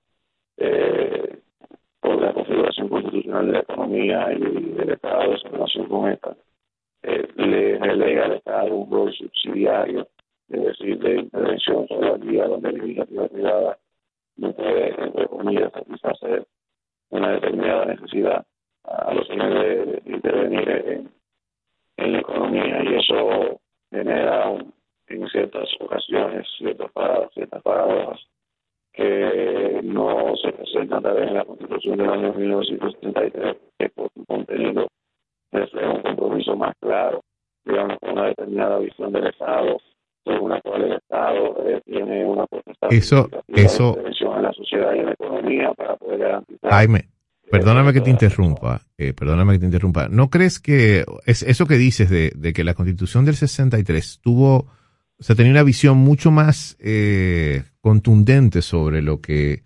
eh, por la configuración constitucional de la economía y del Estado en relación con esta, eh, le relega al Estado un rol subsidiario, es decir, de intervención sobre la vía donde la iniciativa privada no puede, entre comillas, satisfacer una determinada necesidad a los fines de, intervenir en, la economía y eso genera en ciertas ocasiones ciertas paradas, ciertas paradojas que no se presentan también en la Constitución del año 1973, que por su contenido refleja un compromiso más claro, digamos, con una determinada visión del Estado, según la cual el Estado eh, tiene una potestad eso, eso, en la sociedad y en la economía para poder garantizar Jaime, Perdóname que te interrumpa, eh, perdóname que te interrumpa. ¿No crees que es eso que dices de, que la constitución del 63 tuvo, o sea, tenía una visión mucho más eh, contundente sobre lo que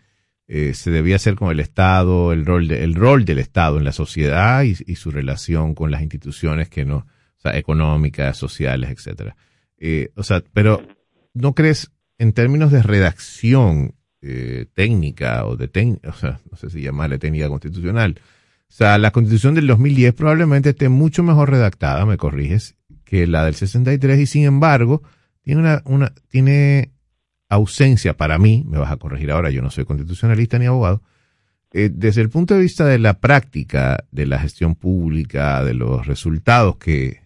eh, se debía hacer con el Estado, el rol, de, el rol del Estado en la sociedad y, su relación con las instituciones que no, económicas, sociales, etcétera. o sea, pero ¿no crees en términos de redacción eh, técnica o de no sé si llamarle técnica constitucional. O sea, la constitución del 2010 probablemente esté mucho mejor redactada, me corriges, que la del 63 y sin embargo tiene una, una tiene ausencia para mí, me vas a corregir ahora, yo no soy constitucionalista ni abogado, eh, desde el punto de vista de la práctica de la gestión pública, de los resultados que,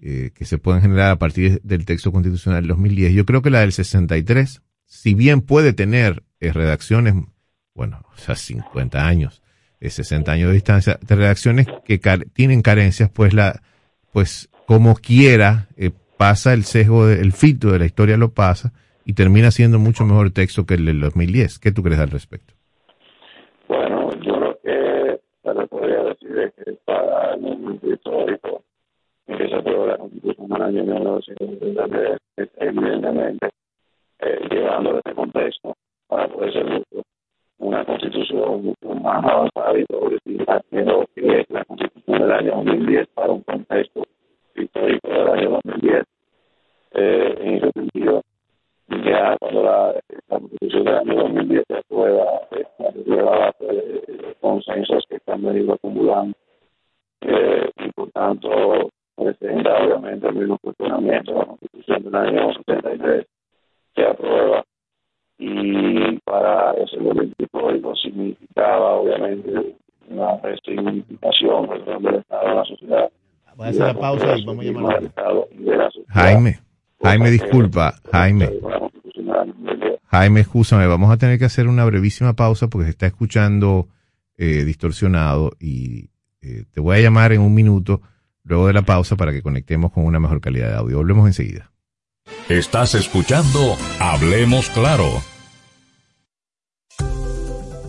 eh, que se pueden generar a partir del texto constitucional del 2010, yo creo que la del 63 si bien puede tener eh, redacciones, bueno, o sea, 50 años, eh, 60 años de distancia, de redacciones que tienen carencias, pues la, pues como quiera, eh, pasa el sesgo, el filtro de la historia lo pasa y termina siendo mucho mejor texto que el del 2010. ¿Qué tú crees al respecto? Bueno, yo lo que le podría decir es que para el momento histórico se aprobó la Constitución del año 1973, evidentemente eh, llevando este contexto para poder ser una constitución mucho más avanzada y progresista que lo que es la constitución del año 2010 para un contexto histórico del año 2010. Eh, en ese sentido, ya cuando la, constitución del año 2010 se aprueba, eh, se aprueba eh, consensos que están venido acumulando eh, y por tanto presenta obviamente el mismo cuestionamiento de la constitución del año 73 se aprueba y para ese momento histórico significaba obviamente una resignificación del Estado en la sociedad. hace la pausa y vamos a llamar Jaime, Jaime, disculpa, Jaime. Jaime, escúchame, vamos a tener que hacer una brevísima pausa porque se está escuchando eh, distorsionado y eh, te voy a llamar en un minuto luego de la pausa para que conectemos con una mejor calidad de audio. Volvemos enseguida. Estás escuchando Hablemos Claro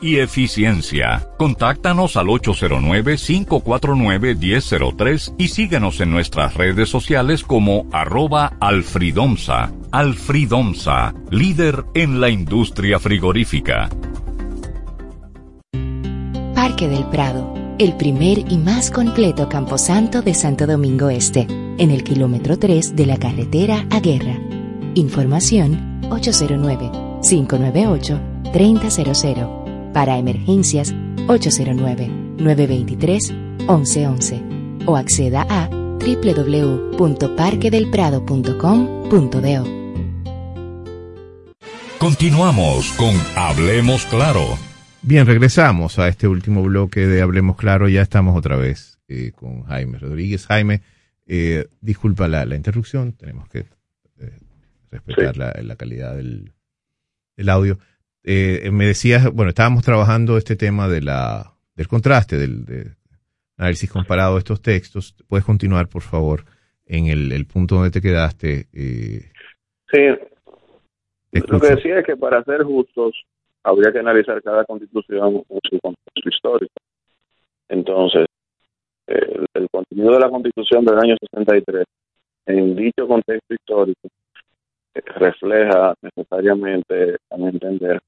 y eficiencia. Contáctanos al 809-549-1003 y síguenos en nuestras redes sociales como arroba alfridomsa. Alfridomsa, líder en la industria frigorífica. Parque del Prado, el primer y más completo camposanto de Santo Domingo Este, en el kilómetro 3 de la carretera a Guerra. Información 809 598 3000. Para emergencias, 809-923-1111. O acceda a www.parquedelprado.com.do. Continuamos con Hablemos Claro. Bien, regresamos a este último bloque de Hablemos Claro. Ya estamos otra vez eh, con Jaime Rodríguez. Jaime, eh, disculpa la, interrupción, tenemos que eh, respetar la, calidad del, del audio. Eh, me decías, bueno, estábamos trabajando este tema de la, del contraste, del análisis comparado de estos textos. ¿Puedes continuar, por favor, en el, punto donde te quedaste? Eh, sí. Lo que decía es que para ser justos habría que analizar cada constitución en su contexto histórico. Entonces, el, el contenido de la constitución del año 63, en dicho contexto histórico, refleja necesariamente, a mi entender,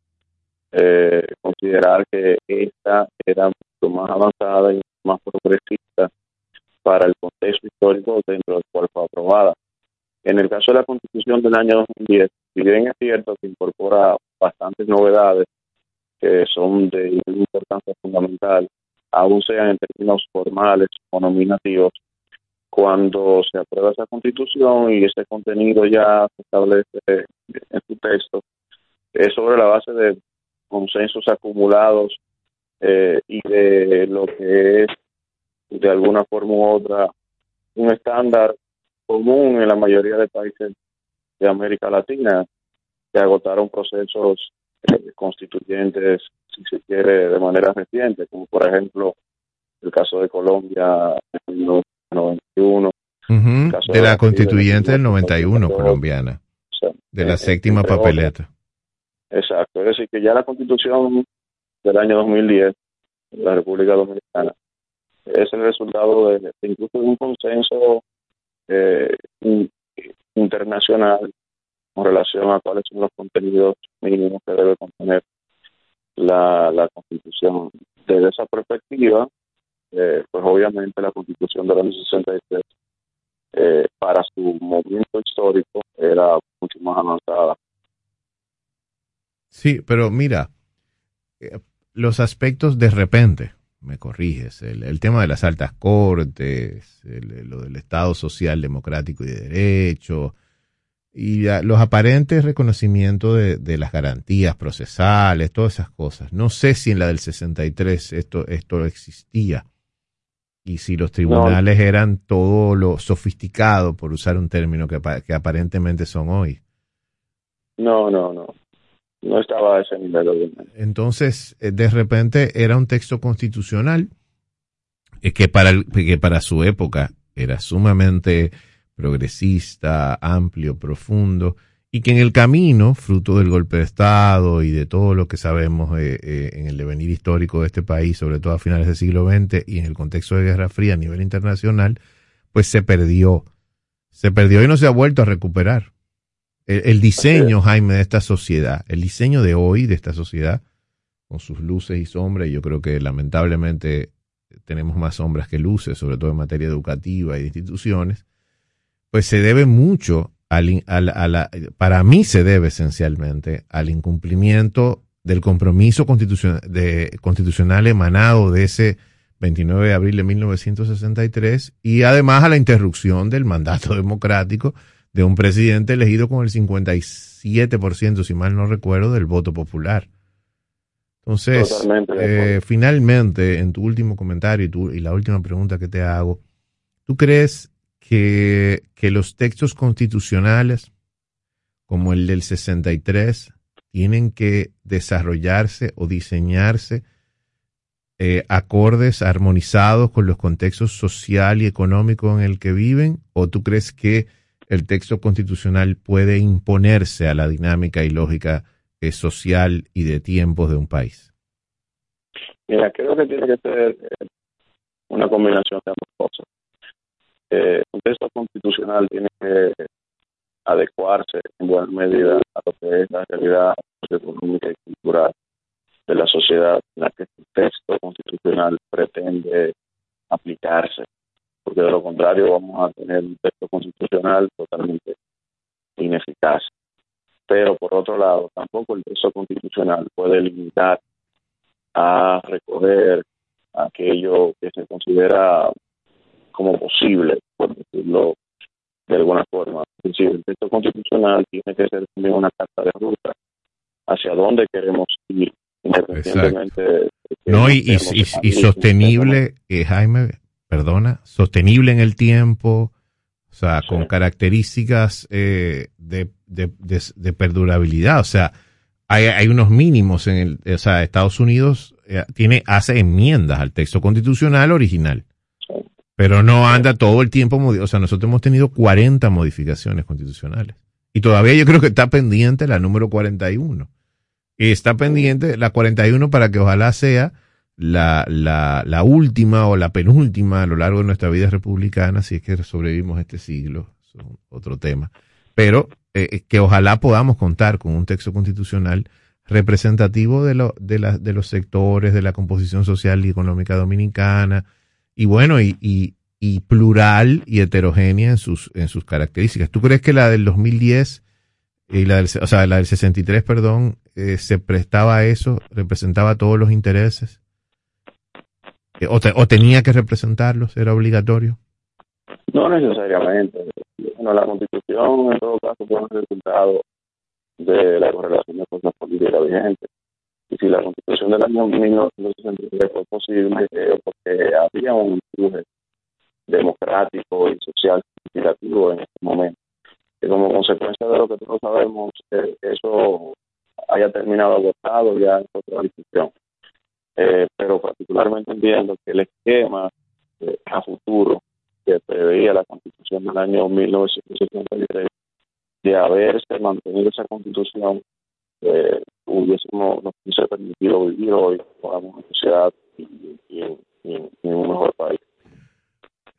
eh, considerar que esta era mucho más avanzada y más progresista para el contexto histórico dentro del cual fue aprobada. En el caso de la Constitución del año 2010, si bien es cierto que incorpora bastantes novedades que son de importancia fundamental, aún sean en términos formales o nominativos, cuando se aprueba esa constitución y ese contenido ya se establece en su texto, es sobre la base de consensos acumulados eh, y de lo que es de alguna forma u otra un estándar común en la mayoría de países de América Latina que agotaron procesos eh, constituyentes, si se quiere, de manera reciente, como por ejemplo el caso de Colombia en 1991. de la constituyente del 91 colombiana, de la séptima papeleta. Exacto, es decir, que ya la constitución del año 2010 de la República Dominicana es el resultado de, incluso de un consenso eh, internacional con relación a cuáles son los contenidos mínimos que debe contener la, la constitución. Desde esa perspectiva, eh, pues obviamente la constitución del año 63 eh, para su momento histórico era mucho más avanzada Sí, pero mira, eh, los aspectos de repente, me corriges, el, tema de las altas cortes, lo del Estado social, democrático y de derecho, y los aparentes reconocimientos de, las garantías procesales, todas esas cosas. No sé si en la del 63 esto, esto existía y si los tribunales eran todo lo sofisticado, por usar un término que, que aparentemente son hoy. No, no, no no estaba a ese nivel. Entonces, eh, de repente era un texto constitucional eh, que para, que para su época era sumamente progresista, amplio, profundo, y que en el camino, fruto del golpe de Estado y de todo lo que sabemos eh, en el devenir histórico de este país, sobre todo a finales del siglo XX y en el contexto de Guerra Fría a nivel internacional, pues se perdió. Se perdió y no se ha vuelto a recuperar el, diseño, Jaime, de esta sociedad, el diseño de hoy de esta sociedad, con sus luces y sombras, y yo creo que lamentablemente tenemos más sombras que luces, sobre todo en materia educativa y de instituciones, pues se debe mucho al, a la, para mí se debe esencialmente al incumplimiento del compromiso constitucional, de, constitucional emanado de ese 29 de abril de 1963 y además a la interrupción del mandato democrático de un presidente elegido con el 57%, si mal no recuerdo, del voto popular. Entonces, eh, finalmente, en tu último comentario y, tu, y la última pregunta que te hago, ¿tú crees que, los textos constitucionales, como el del 63, tienen que desarrollarse o diseñarse eh, acordes, armonizados con los contextos social y económico en el que viven? ¿O tú crees que el texto constitucional puede imponerse a la dinámica y lógica eh, social y de tiempos de un país? Mira, creo que tiene que ser eh, una combinación de ambas cosas. Eh, un texto constitucional tiene que adecuarse en buena medida a lo que es la realidad económica y cultural de la sociedad en la que el texto constitucional pretende aplicarse, porque de lo contrario vamos a tener un texto constitucional totalmente ineficaz. Pero por otro lado, tampoco el texto constitucional puede limitar a recoger aquello que se considera como posible, por decirlo de alguna forma. Es decir, el texto constitucional tiene que ser también una carta de ruta hacia dónde queremos ir no, y, y, sostenible, eh, Jaime, perdona, sostenible en el tiempo, o sea, con características eh, de, de, perdurabilidad. O sea, hay, hay, unos mínimos en el, o sea, Estados Unidos eh, tiene, hace enmiendas al texto constitucional original. Pero no anda todo el tiempo, o sea, nosotros hemos tenido 40 modificaciones constitucionales. Y todavía yo creo que está pendiente la número 41 está pendiente la 41 para que ojalá sea la, la, la última o la penúltima a lo largo de nuestra vida republicana, si es que sobrevivimos este siglo, es otro tema. Pero eh, eh, que ojalá podamos contar con un texto constitucional representativo de, lo, de, la, de los sectores, de la composición social y económica dominicana, y bueno, y, y, y plural y heterogénea en sus, en sus características. ¿Tú crees que la del 2010 y la del, o sea, la del 63, perdón, eh, se prestaba a eso, representaba todos los intereses, eh, o, o, tenía que representarlos, era obligatorio. No necesariamente. Bueno, la constitución en todo caso fue un resultado de la correlación de fuerzas políticas vigentes. Y si la constitución del año 1963 fue posible, eh, porque había un empuje democrático y social significativo en ese momento que como consecuencia de lo que todos sabemos, eh, eso haya terminado agotado ya en otra discusión. Eh, pero particularmente entiendo que el esquema eh, a futuro que preveía la constitución del año 1973 de haberse mantenido esa constitución eh, hubiésemos nos hubiese permitido vivir hoy en una sociedad y en un mejor país.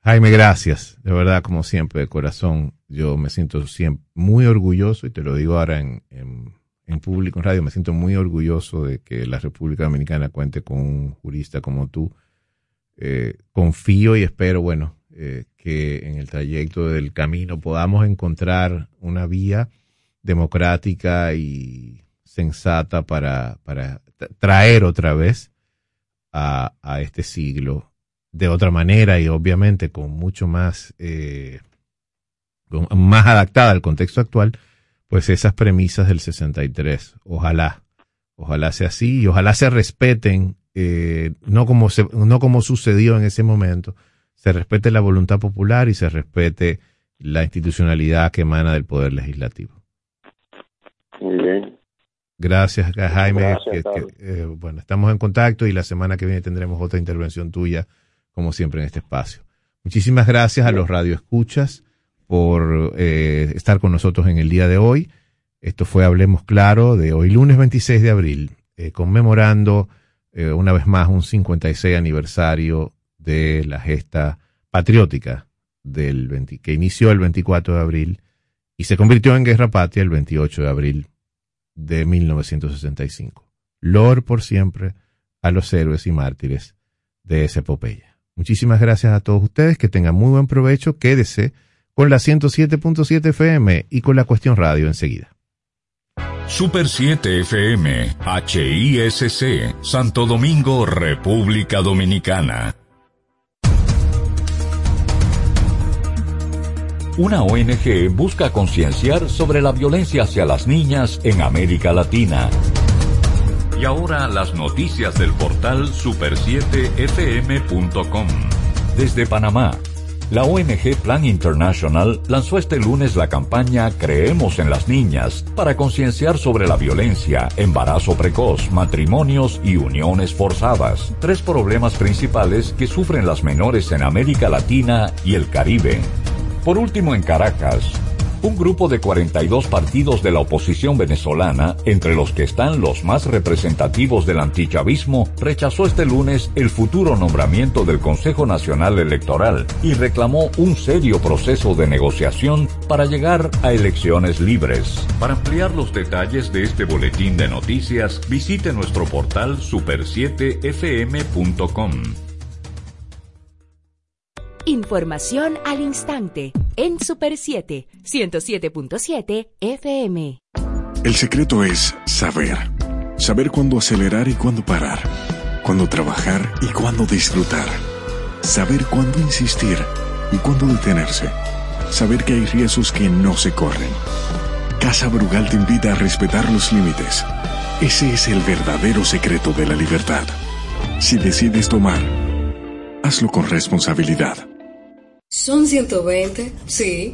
Jaime, gracias. De verdad, como siempre, de corazón, yo me siento siempre muy orgulloso, y te lo digo ahora en, en, público, en radio, me siento muy orgulloso de que la República Dominicana cuente con un jurista como tú. Eh, confío y espero, bueno, eh, que en el trayecto del camino podamos encontrar una vía democrática y sensata para, para traer otra vez a, a este siglo de otra manera y obviamente con mucho más, eh, más adaptada al contexto actual, pues esas premisas del 63. Ojalá, ojalá sea así y ojalá se respeten, eh, no, como se, no como sucedió en ese momento, se respete la voluntad popular y se respete la institucionalidad que emana del Poder Legislativo. Muy bien. Gracias, Jaime. Eh, bueno, estamos en contacto y la semana que viene tendremos otra intervención tuya como siempre en este espacio. Muchísimas gracias a los radioescuchas por eh, estar con nosotros en el día de hoy. Esto fue Hablemos Claro de hoy lunes 26 de abril, eh, conmemorando eh, una vez más un 56 aniversario de la gesta patriótica del que inició el 24 de abril y se convirtió en guerra patria el 28 de abril de 1965. Lor por siempre a los héroes y mártires de esa epopeya. Muchísimas gracias a todos ustedes, que tengan muy buen provecho, quédese con la 107.7 FM y con la cuestión radio enseguida. Super 7 FM, HISC, Santo Domingo, República Dominicana. Una ONG busca concienciar sobre la violencia hacia las niñas en América Latina. Y ahora las noticias del portal super7fm.com. Desde Panamá, la ONG Plan International lanzó este lunes la campaña Creemos en las Niñas para concienciar sobre la violencia, embarazo precoz, matrimonios y uniones forzadas, tres problemas principales que sufren las menores en América Latina y el Caribe. Por último, en Caracas, un grupo de 42 partidos de la oposición venezolana, entre los que están los más representativos del antichavismo, rechazó este lunes el futuro nombramiento del Consejo Nacional Electoral y reclamó un serio proceso de negociación para llegar a elecciones libres. Para ampliar los detalles de este boletín de noticias, visite nuestro portal super7fm.com. Información al instante en Super 7, 107.7 FM. El secreto es saber. Saber cuándo acelerar y cuándo parar. Cuándo trabajar y cuándo disfrutar. Saber cuándo insistir y cuándo detenerse. Saber que hay riesgos que no se corren. Casa Brugal te invita a respetar los límites. Ese es el verdadero secreto de la libertad. Si decides tomar, hazlo con responsabilidad. Son 120, sí,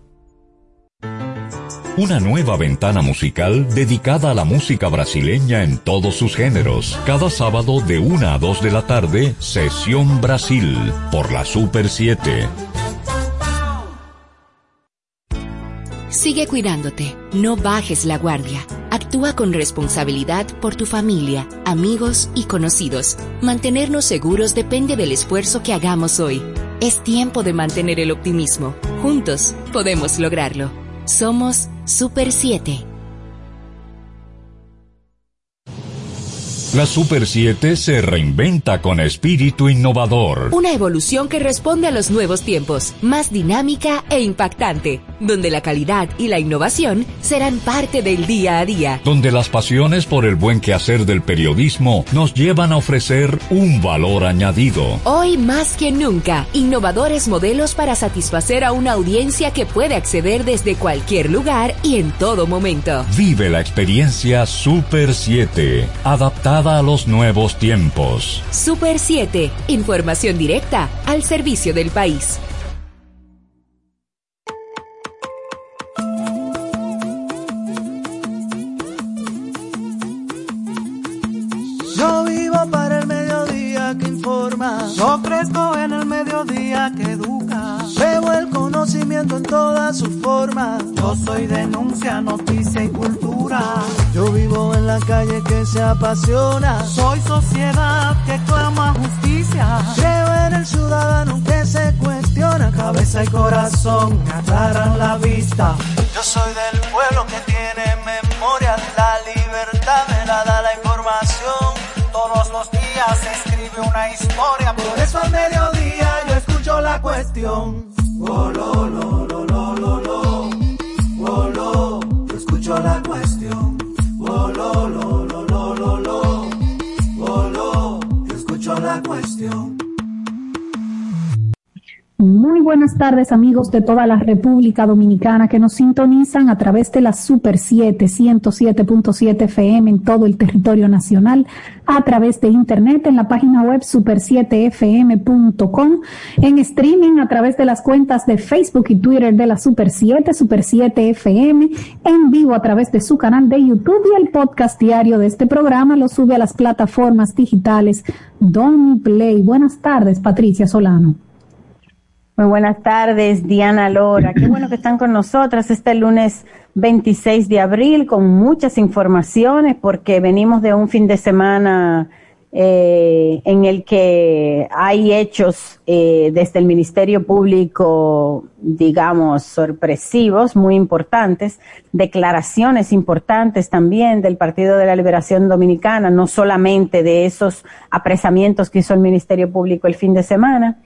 Una nueva ventana musical dedicada a la música brasileña en todos sus géneros. Cada sábado de 1 a 2 de la tarde, Sesión Brasil, por la Super 7. Sigue cuidándote, no bajes la guardia. Actúa con responsabilidad por tu familia, amigos y conocidos. Mantenernos seguros depende del esfuerzo que hagamos hoy. Es tiempo de mantener el optimismo. Juntos podemos lograrlo. Somos Super 7. La Super 7 se reinventa con espíritu innovador. Una evolución que responde a los nuevos tiempos, más dinámica e impactante, donde la calidad y la innovación serán parte del día a día. Donde las pasiones por el buen quehacer del periodismo nos llevan a ofrecer un valor añadido. Hoy más que nunca, innovadores modelos para satisfacer a una audiencia que puede acceder desde cualquier lugar y en todo momento. Vive la experiencia Super 7, adaptada a los nuevos tiempos. Super 7, información directa al servicio del país. conocimiento en todas sus formas. Yo soy denuncia, noticia y cultura. Yo vivo en la calle que se apasiona. Soy sociedad que clama justicia. Creo en el ciudadano que se cuestiona. Cabeza y corazón me aclaran la vista. Yo soy del pueblo que tiene memoria. La libertad me la da la información. Todos los días se escribe una historia. Por eso al mediodía yo escucho la cuestión. Oh, lo, lo, lo, lo, lo, lo. Tardes amigos de toda la República Dominicana que nos sintonizan a través de la Super 7 107.7 FM en todo el territorio nacional, a través de internet en la página web super7fm.com, en streaming a través de las cuentas de Facebook y Twitter de la Super 7, Super 7 FM, en vivo a través de su canal de YouTube y el podcast diario de este programa lo sube a las plataformas digitales Don Play. Buenas tardes, Patricia Solano. Muy buenas tardes, Diana Lora. Qué bueno que están con nosotras este lunes 26 de abril con muchas informaciones porque venimos de un fin de semana eh, en el que hay hechos eh, desde el Ministerio Público, digamos, sorpresivos, muy importantes, declaraciones importantes también del Partido de la Liberación Dominicana, no solamente de esos apresamientos que hizo el Ministerio Público el fin de semana,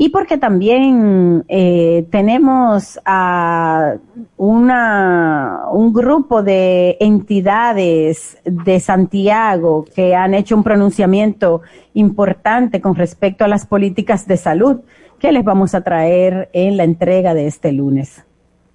y porque también eh, tenemos a una, un grupo de entidades de Santiago que han hecho un pronunciamiento importante con respecto a las políticas de salud que les vamos a traer en la entrega de este lunes.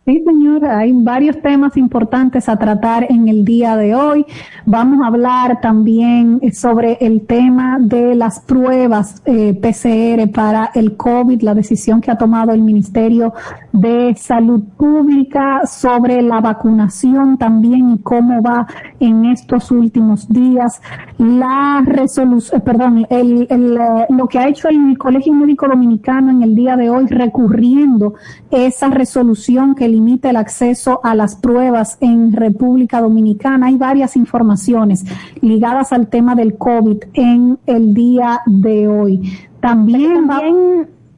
Sí, señora, hay varios temas importantes a tratar en el día de hoy. Vamos a hablar también sobre el tema de las pruebas eh, PCR para el COVID, la decisión que ha tomado el Ministerio de Salud Pública sobre la vacunación también y cómo va en estos últimos días. La resolución, eh, perdón, el, el, eh, lo que ha hecho el Colegio Médico Dominicano en el día de hoy recurriendo esa resolución que limita el acceso a las pruebas en República Dominicana. Hay varias informaciones ligadas al tema del COVID en el día de hoy. También,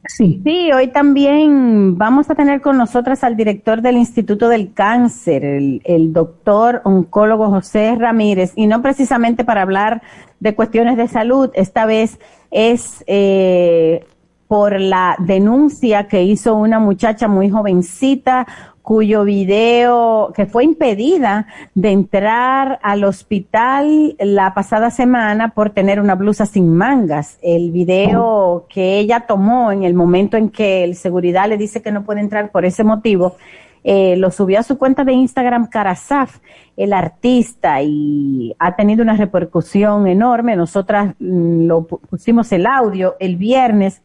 sí. sí, hoy también vamos a tener con nosotras al director del Instituto del Cáncer, el, el doctor oncólogo José Ramírez, y no precisamente para hablar de cuestiones de salud, esta vez es eh, por la denuncia que hizo una muchacha muy jovencita, cuyo video, que fue impedida de entrar al hospital la pasada semana por tener una blusa sin mangas. El video que ella tomó en el momento en que el seguridad le dice que no puede entrar por ese motivo, eh, lo subió a su cuenta de Instagram Karasaf, el artista, y ha tenido una repercusión enorme. Nosotras mm, lo pusimos el audio el viernes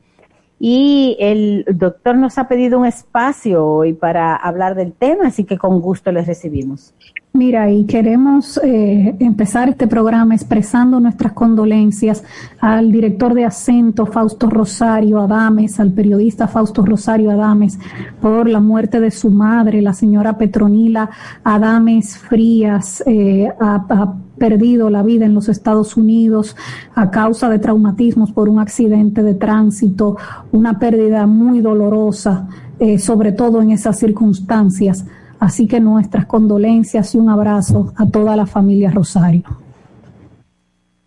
y el doctor nos ha pedido un espacio hoy para hablar del tema, así que con gusto les recibimos. Mira, y queremos eh, empezar este programa expresando nuestras condolencias al director de acento Fausto Rosario Adames, al periodista Fausto Rosario Adames, por la muerte de su madre, la señora Petronila Adames Frías, eh, a perdido la vida en los Estados Unidos a causa de traumatismos por un accidente de tránsito, una pérdida muy dolorosa, eh, sobre todo en esas circunstancias. Así que nuestras condolencias y un abrazo a toda la familia Rosario.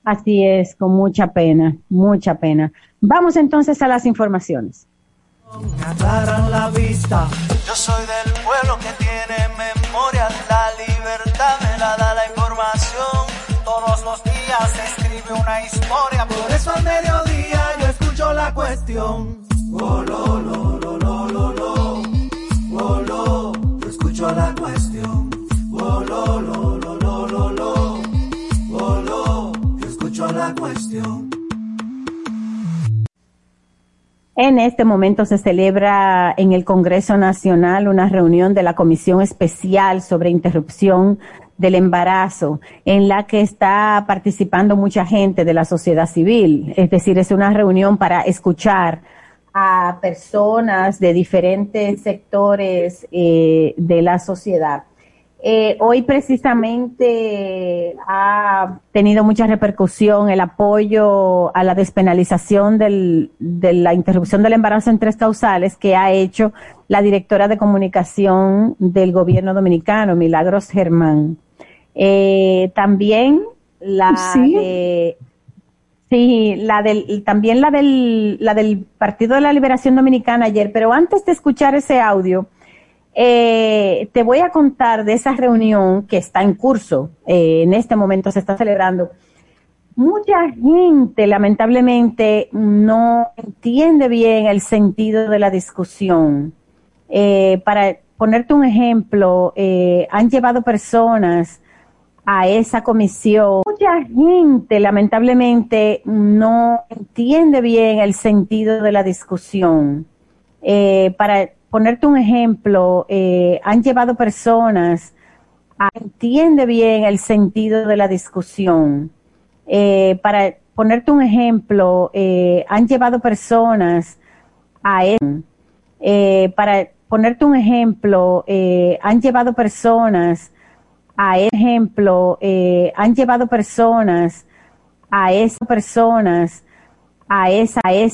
Así es, con mucha pena, mucha pena. Vamos entonces a las informaciones. la vista. Yo soy del pueblo que tiene memoria, la libertad me la da la información todos los días se escribe una historia. Por eso al mediodía yo escucho la cuestión. En este momento se celebra en el Congreso Nacional una reunión de la Comisión Especial sobre Interrupción del embarazo, en la que está participando mucha gente de la sociedad civil. Es decir, es una reunión para escuchar a personas de diferentes sectores eh, de la sociedad. Eh, hoy precisamente ha tenido mucha repercusión el apoyo a la despenalización del, de la interrupción del embarazo en tres causales que ha hecho la directora de comunicación del gobierno dominicano, Milagros Germán. Eh, también la sí. Sí, la del, también la del, la del Partido de la Liberación Dominicana ayer, pero antes de escuchar ese audio, eh, te voy a contar de esa reunión que está en curso, eh, en este momento se está celebrando. Mucha gente, lamentablemente, no entiende bien el sentido de la discusión. Eh, para ponerte un ejemplo, han llevado personas a esa comisión. Mucha gente, lamentablemente, no entiende bien el sentido de la discusión. Para ponerte un ejemplo, eh, han llevado personas a entiende bien el sentido de la discusión. Eh, para ponerte un ejemplo, eh, han llevado personas a eh, para ponerte un ejemplo, han llevado personas a ejemplo, eh, han llevado personas a esas personas a esa, a esa